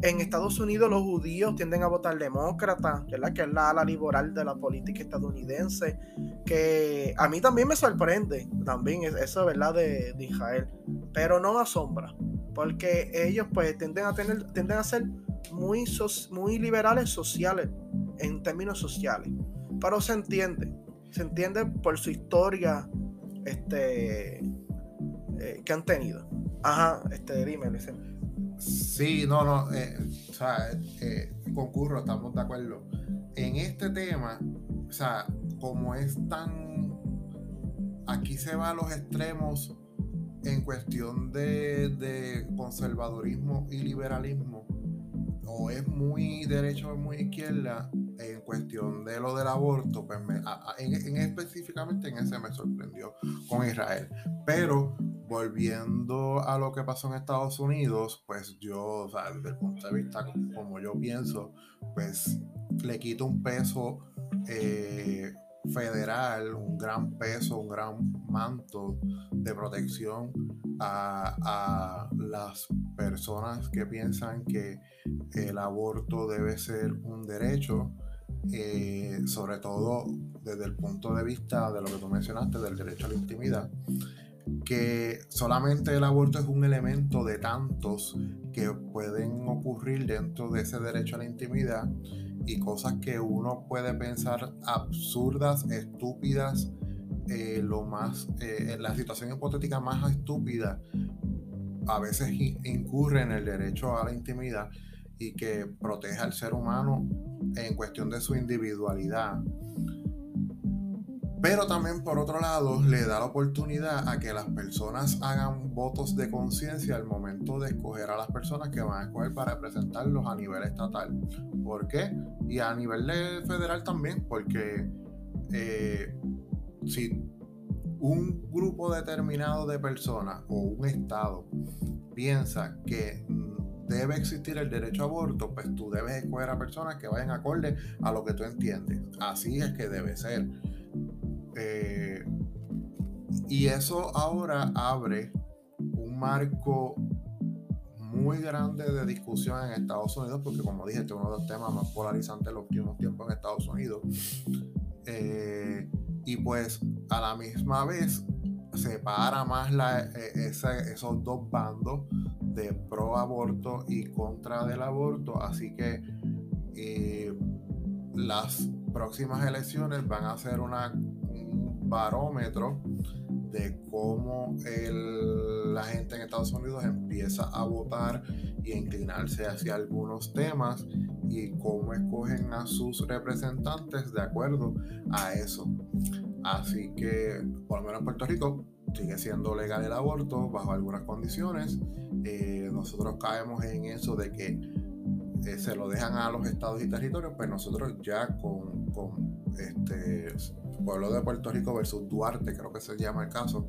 En Estados Unidos los judíos tienden a votar demócrata, ¿verdad? que es la ala liberal de la política estadounidense, que a mí también me sorprende, también eso, ¿verdad? De, de Israel, pero no asombra, porque ellos pues tienden a, tener, tienden a ser muy, muy liberales sociales, en términos sociales. Pero se entiende, se entiende por su historia este, eh, que han tenido. Ajá, este, dime, Sí, no, no, eh, o sea, eh, concurro, estamos de acuerdo. En este tema, o sea, como es tan. Aquí se va a los extremos en cuestión de, de conservadurismo y liberalismo, o es muy derecho o muy izquierda, en cuestión de lo del aborto, pues en, específicamente en ese me sorprendió con Israel. Pero volviendo a lo que pasó en Estados Unidos, pues yo, o sea, desde el punto de vista como yo pienso, pues le quito un peso eh, federal, un gran peso, un gran manto de protección a, a, las personas que piensan que el aborto debe ser un derecho eh, sobre todo desde el punto de vista de lo que tú mencionaste, del derecho a la intimidad, que solamente el aborto es un elemento de tantos que pueden ocurrir dentro de ese derecho a la intimidad y cosas que uno puede pensar absurdas, estúpidas, eh, lo más, eh, la situación hipotética más estúpida a veces incurre en el derecho a la intimidad y que proteja al ser humano en cuestión de su individualidad. Pero también por otro lado le da la oportunidad a que las personas hagan votos de conciencia al momento de escoger a las personas que van a escoger para representarlos a nivel estatal. ¿Por qué? Y a nivel federal también, porque eh, si un grupo determinado de personas o un estado piensa que debe existir el derecho a aborto, pues tú debes escoger a personas que vayan acorde a lo que tú entiendes. Así es que debe ser. Eh, y eso ahora abre un marco muy grande de discusión en Estados Unidos, porque como dije, este es uno de los temas más polarizantes de los últimos tiempos en Estados Unidos. Eh, y pues a la misma vez separa más la, e, esos dos bandos de pro aborto y contra del aborto. Así que eh, las próximas elecciones van a ser un barómetro de cómo la gente en Estados Unidos empieza a votar y a inclinarse hacia algunos temas y cómo escogen a sus representantes de acuerdo a eso. Así que, por lo menos en Puerto Rico, sigue siendo legal el aborto bajo algunas condiciones. Eh, nosotros caemos en eso de que eh, se lo dejan a los estados y territorios, pues nosotros ya con, con este pueblo de Puerto Rico versus Duarte, creo que se llama el caso,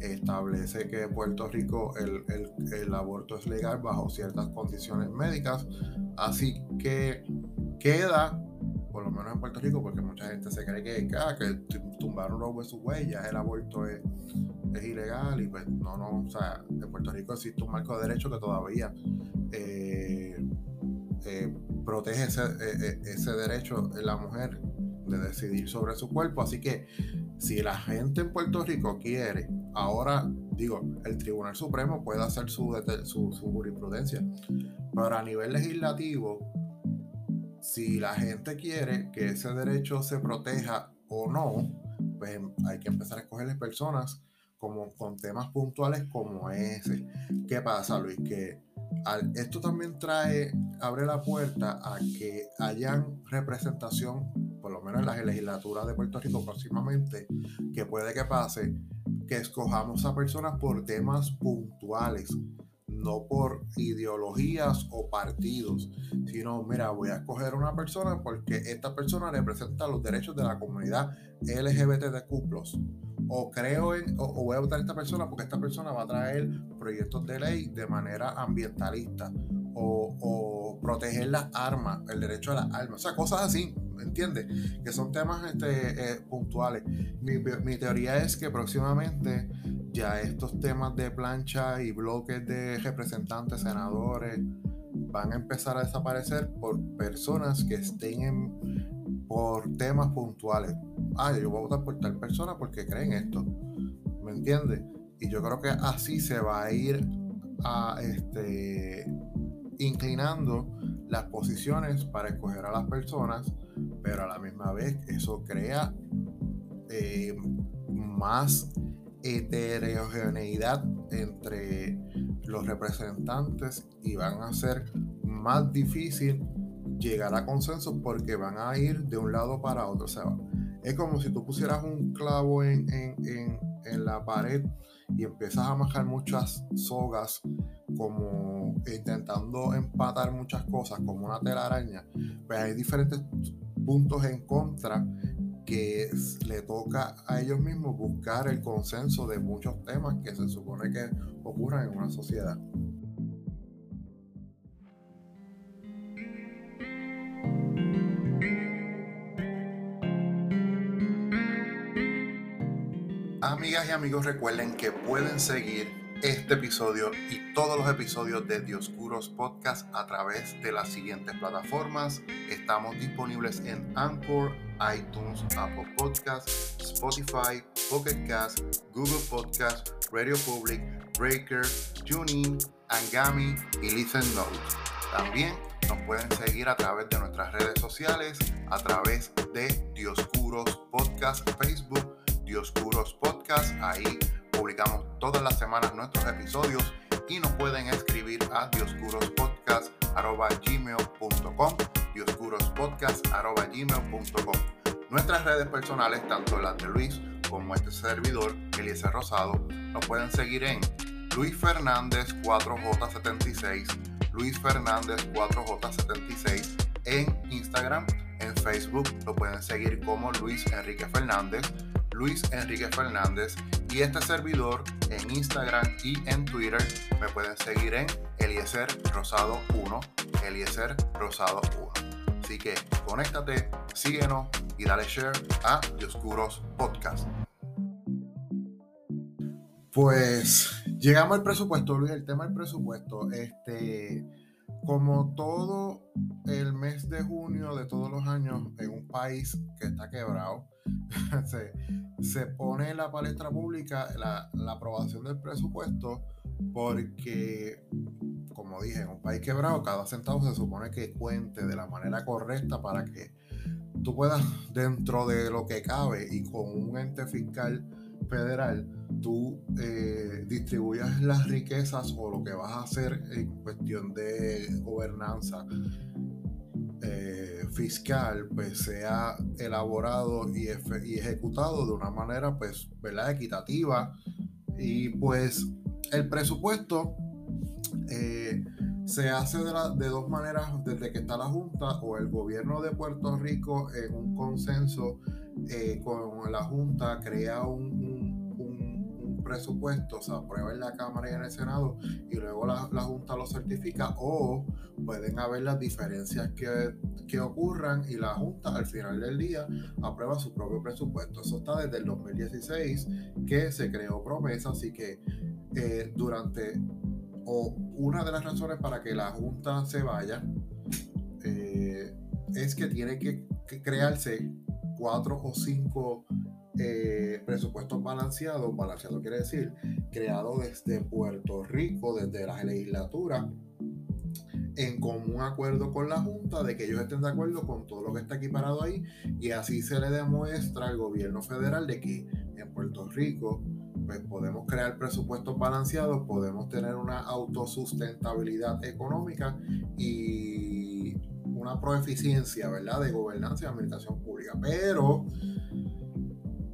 establece que en Puerto Rico el, el, aborto es legal bajo ciertas condiciones médicas, así que queda, por lo menos en Puerto Rico, porque mucha gente se cree que, ah, que tumbaron vs. Wade, ya el aborto es, es, ilegal y pues no, no, o sea, en Puerto Rico existe un marco de derecho que todavía... Eh, eh, protege ese, eh, ese derecho de la mujer de decidir sobre su cuerpo. Así que si la gente en Puerto Rico quiere, ahora digo, el Tribunal Supremo puede hacer su, su, jurisprudencia, pero a nivel legislativo, si la gente quiere que ese derecho se proteja o no, pues hay que empezar a escogerles personas como con temas puntuales como ese. ¿Qué pasa, Luis? Que esto también trae, abre la puerta a que hayan representación por lo menos en la legislatura de Puerto Rico próximamente, que puede que pase, que escojamos a personas por temas puntuales, no por ideologías o partidos, sino, mira, voy a escoger una persona porque esta persona representa los derechos de la comunidad LGBTQ+. O creo en, o, voy a votar a esta persona porque esta persona va a traer proyectos de ley de manera ambientalista. O, proteger las armas, el derecho a las armas, o sea, cosas así. ¿entiendes? Que son temas este, eh, puntuales. Mi, teoría es que próximamente ya estos temas de plancha y bloques de representantes, senadores, van a empezar a desaparecer por personas que estén por temas puntuales. Ah, yo voy a votar por tal persona porque creen esto. ¿Me entiendes? Y yo creo que así se va a ir a este inclinando las posiciones para escoger a las personas, pero a la misma vez eso crea eh, más heterogeneidad entre los representantes y van a ser más difícil llegar a consenso porque van a ir de un lado para otro. O sea, es como si tú pusieras un clavo en, en, en la pared y empiezas a majar muchas sogas como intentando empatar muchas cosas como una telaraña, pues hay diferentes puntos en contra que le toca a ellos mismos buscar el consenso de muchos temas que se supone que ocurran en una sociedad. Amigas y amigos, recuerden que pueden seguir este episodio y todos los episodios de Dioscuros Podcast a través de las siguientes plataformas. Estamos disponibles en Anchor, iTunes, Apple Podcasts, Spotify, Pocket Cast, Google Podcast, Radio Public, Breaker, TuneIn, Angami y Listen Notes. También nos pueden seguir a través de nuestras redes sociales, a través de Dioscuros Podcast Facebook Dioscuros Podcast. Ahí publicamos todas las semanas nuestros episodios y nos pueden escribir a dioscurospodcast.gmail.com dioscurospodcast.gmail.com Nuestras redes personales, tanto las de Luis como este servidor, Eliezer Rosado, nos pueden seguir en Luis Fernández 4J76, Luis Fernández 4J76 en Instagram, en Facebook lo pueden seguir como Luis Enrique Fernández Luis Enrique Fernández y este servidor en Instagram y en Twitter me pueden seguir en Eliezer Rosado 1, Eliezer Rosado 1. Así que conéctate, síguenos y dale share a Dioscuros Podcast. Pues llegamos al presupuesto, Luis, el tema del presupuesto. Este, como todo el mes de junio de todos los años en un país que está quebrado, se, pone en la palestra pública la, aprobación del presupuesto porque, como dije, en un país quebrado, cada centavo se supone que cuente de la manera correcta para que tú puedas, dentro de lo que cabe y con un ente fiscal federal, tú eh, distribuyas las riquezas o lo que vas a hacer en cuestión de gobernanza eh, fiscal, pues sea elaborado y, ejecutado de una manera, pues, ¿verdad? Equitativa. Y pues el presupuesto eh, se hace de, de, dos maneras desde que está la Junta o el gobierno de Puerto Rico en un consenso con la Junta crea un presupuesto se aprueba en la Cámara y en el Senado y luego la, Junta lo certifica o pueden haber las diferencias que, que, ocurran y la Junta al final del día aprueba su propio presupuesto. Eso está desde el 2016 que se creó promesa, así que eh, durante o una de las razones para que la Junta se vaya eh, es que tiene que crearse cuatro o cinco eh, presupuestos balanceados, balanceado quiere decir creado desde Puerto Rico, desde la legislatura, en común acuerdo con la Junta de que ellos estén de acuerdo con todo lo que está equiparado ahí y así se le demuestra al gobierno federal de que en Puerto Rico pues podemos crear presupuestos balanceados, podemos tener una autosustentabilidad económica y una proeficiencia, ¿verdad?, de gobernanza y administración pública. Pero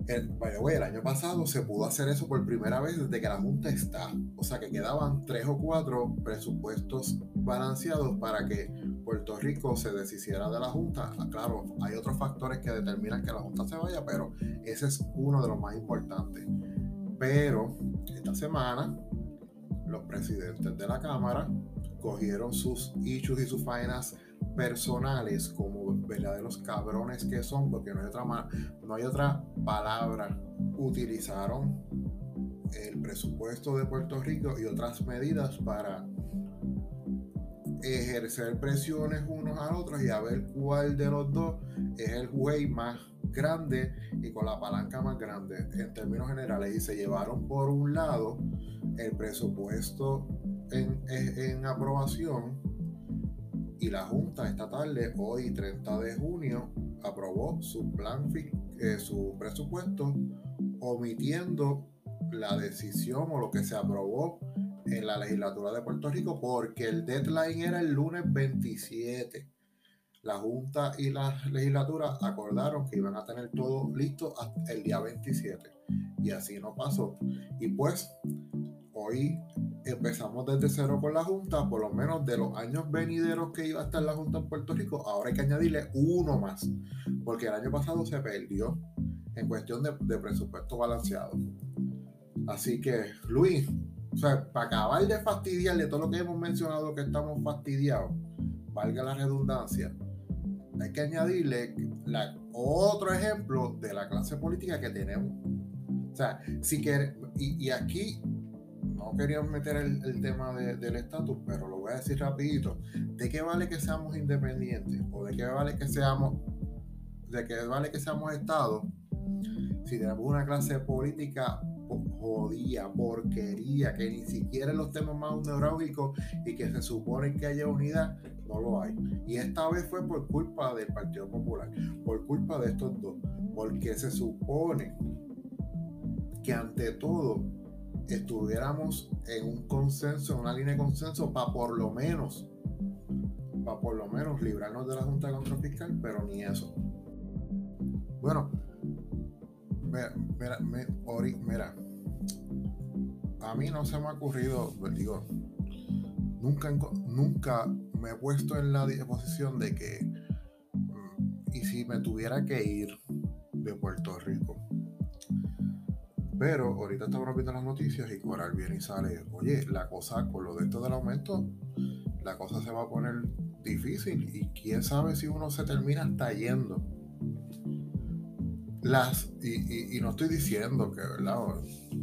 el, año pasado se pudo hacer eso por primera vez desde que la Junta está. O sea que quedaban tres o cuatro presupuestos balanceados para que Puerto Rico se deshiciera de la Junta. Ah, claro, hay otros factores que determinan que la Junta se vaya, pero ese es uno de los más importantes. Pero esta semana los presidentes de la Cámara cogieron sus issues y sus faenas personales como verdaderos cabrones que son, porque no hay otra, no hay otra palabra, utilizaron el presupuesto de Puerto Rico y otras medidas para ejercer presiones unos a otros y a ver cuál de los dos es el güey más grande y con la palanca más grande. En términos generales y se llevaron por un lado el presupuesto en, en aprobación y la Junta esta tarde, hoy 30 de junio, aprobó su plan, eh, su presupuesto, omitiendo la decisión o lo que se aprobó en la legislatura de Puerto Rico, porque el deadline era el lunes 27. La Junta y la legislatura acordaron que iban a tener todo listo el día 27. Y así no pasó. Y pues, hoy empezamos desde cero con la Junta, por lo menos de los años venideros que iba a estar la Junta en Puerto Rico, ahora hay que añadirle uno más, porque el año pasado se perdió en cuestión de, presupuesto balanceado. Así que, Luis, para acabar de fastidiarle todo lo que hemos mencionado que estamos fastidiados, valga la redundancia, hay que añadirle otro ejemplo de la clase política que tenemos. O sea, si y aquí quería meter el, tema del estatus, pero lo voy a decir rapidito. ¿De qué vale que seamos independientes? ¿O de qué vale que seamos, de qué vale que seamos Estado? Si tenemos una clase política jodida, porquería, que ni siquiera en los temas más neurálgicos y que se supone que haya unidad, no lo hay. Y esta vez fue por culpa del Partido Popular, por culpa de estos dos, porque se supone que ante todo estuviéramos en un consenso, en una línea de consenso, para por lo menos, para por lo menos librarnos de la Junta de Control Fiscal, pero ni eso. Bueno, mira, mira, a mí no se me ha ocurrido, pues digo, nunca, nunca me he puesto en la disposición de que, mm, y si me tuviera que ir de Puerto Rico, Pero ahorita estamos viendo las noticias y Coral viene y sale, oye, la cosa con lo de esto del aumento, la cosa se va a poner difícil y quién sabe si uno se termina hasta yendo. Las, y, no estoy diciendo que, ¿verdad?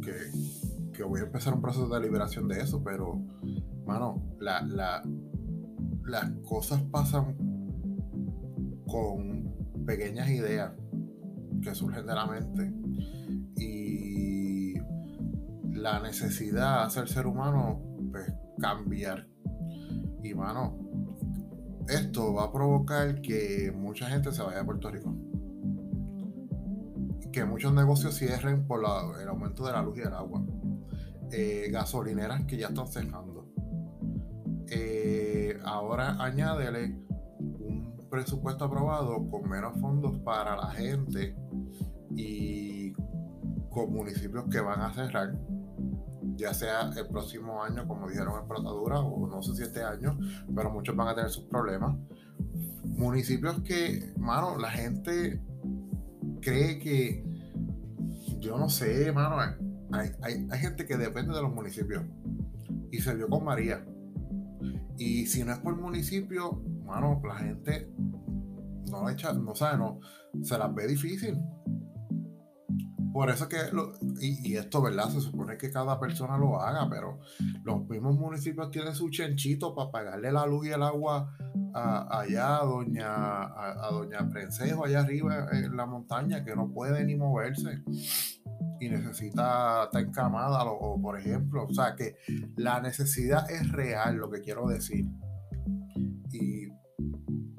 Que, que, voy a empezar un proceso de liberación de eso, pero, mano, la, la, las cosas pasan con pequeñas ideas que surgen de la mente la necesidad de hacer ser humano pues cambiar. Y mano esto va a provocar que mucha gente se vaya a Puerto Rico. Que muchos negocios cierren por el aumento de la luz y el agua. Eh, gasolineras que ya están cerrando. Eh, ahora añádele un presupuesto aprobado con menos fondos para la gente y con municipios que van a cerrar, ya sea el próximo año, como dijeron en Protadura, o no sé si este año, pero muchos van a tener sus problemas. Municipios que, mano, la gente cree que, yo no sé, mano, hay, hay gente que depende de los municipios. Y se vio con María. Y si no es por municipio, mano, la gente no echa, no sabe, no, se las ve difícil. Por eso que, y, esto, ¿verdad? Se supone que cada persona lo haga, pero los mismos municipios tienen su chenchito para pagarle la luz y el agua allá a doña, a, doña Prensejo, allá arriba en la montaña, que no puede ni moverse y necesita estar encamada, o, por ejemplo, o sea que la necesidad es real, lo que quiero decir.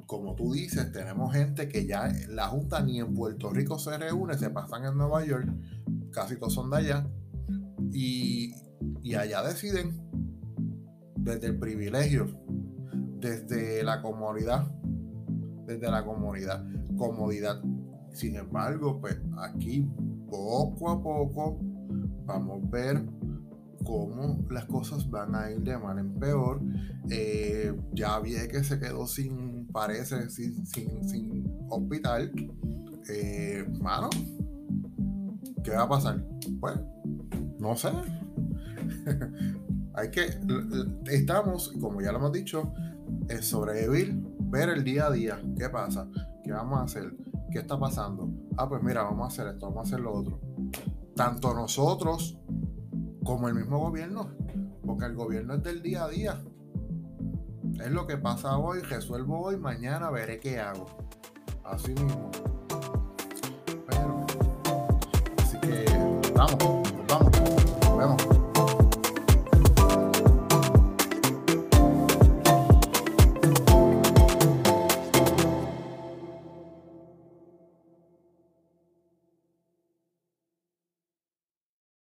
Como tú dices, tenemos gente que ya la Junta ni en Puerto Rico se reúne, se pasan en Nueva York, casi todos son de allá, y, y allá deciden desde el privilegio, desde la comodidad, desde la comodidad, comodidad. Sin embargo, pues aquí poco a poco vamos a ver cómo las cosas van a ir de mal en peor. Eh, ya vi que se quedó sin, parece, sin, sin, hospital. Eh, mano, ¿qué va a pasar? Pues, no sé. Hay que, estamos, como ya lo hemos dicho, en sobrevivir, ver el día a día. ¿Qué pasa? ¿Qué vamos a hacer? ¿Qué está pasando? Ah, pues mira, vamos a hacer esto, vamos a hacer lo otro. Tanto nosotros como el mismo gobierno, porque el gobierno es del día a día. Es lo que pasa hoy, resuelvo hoy, mañana veré qué hago. Así mismo. Así que, vamos.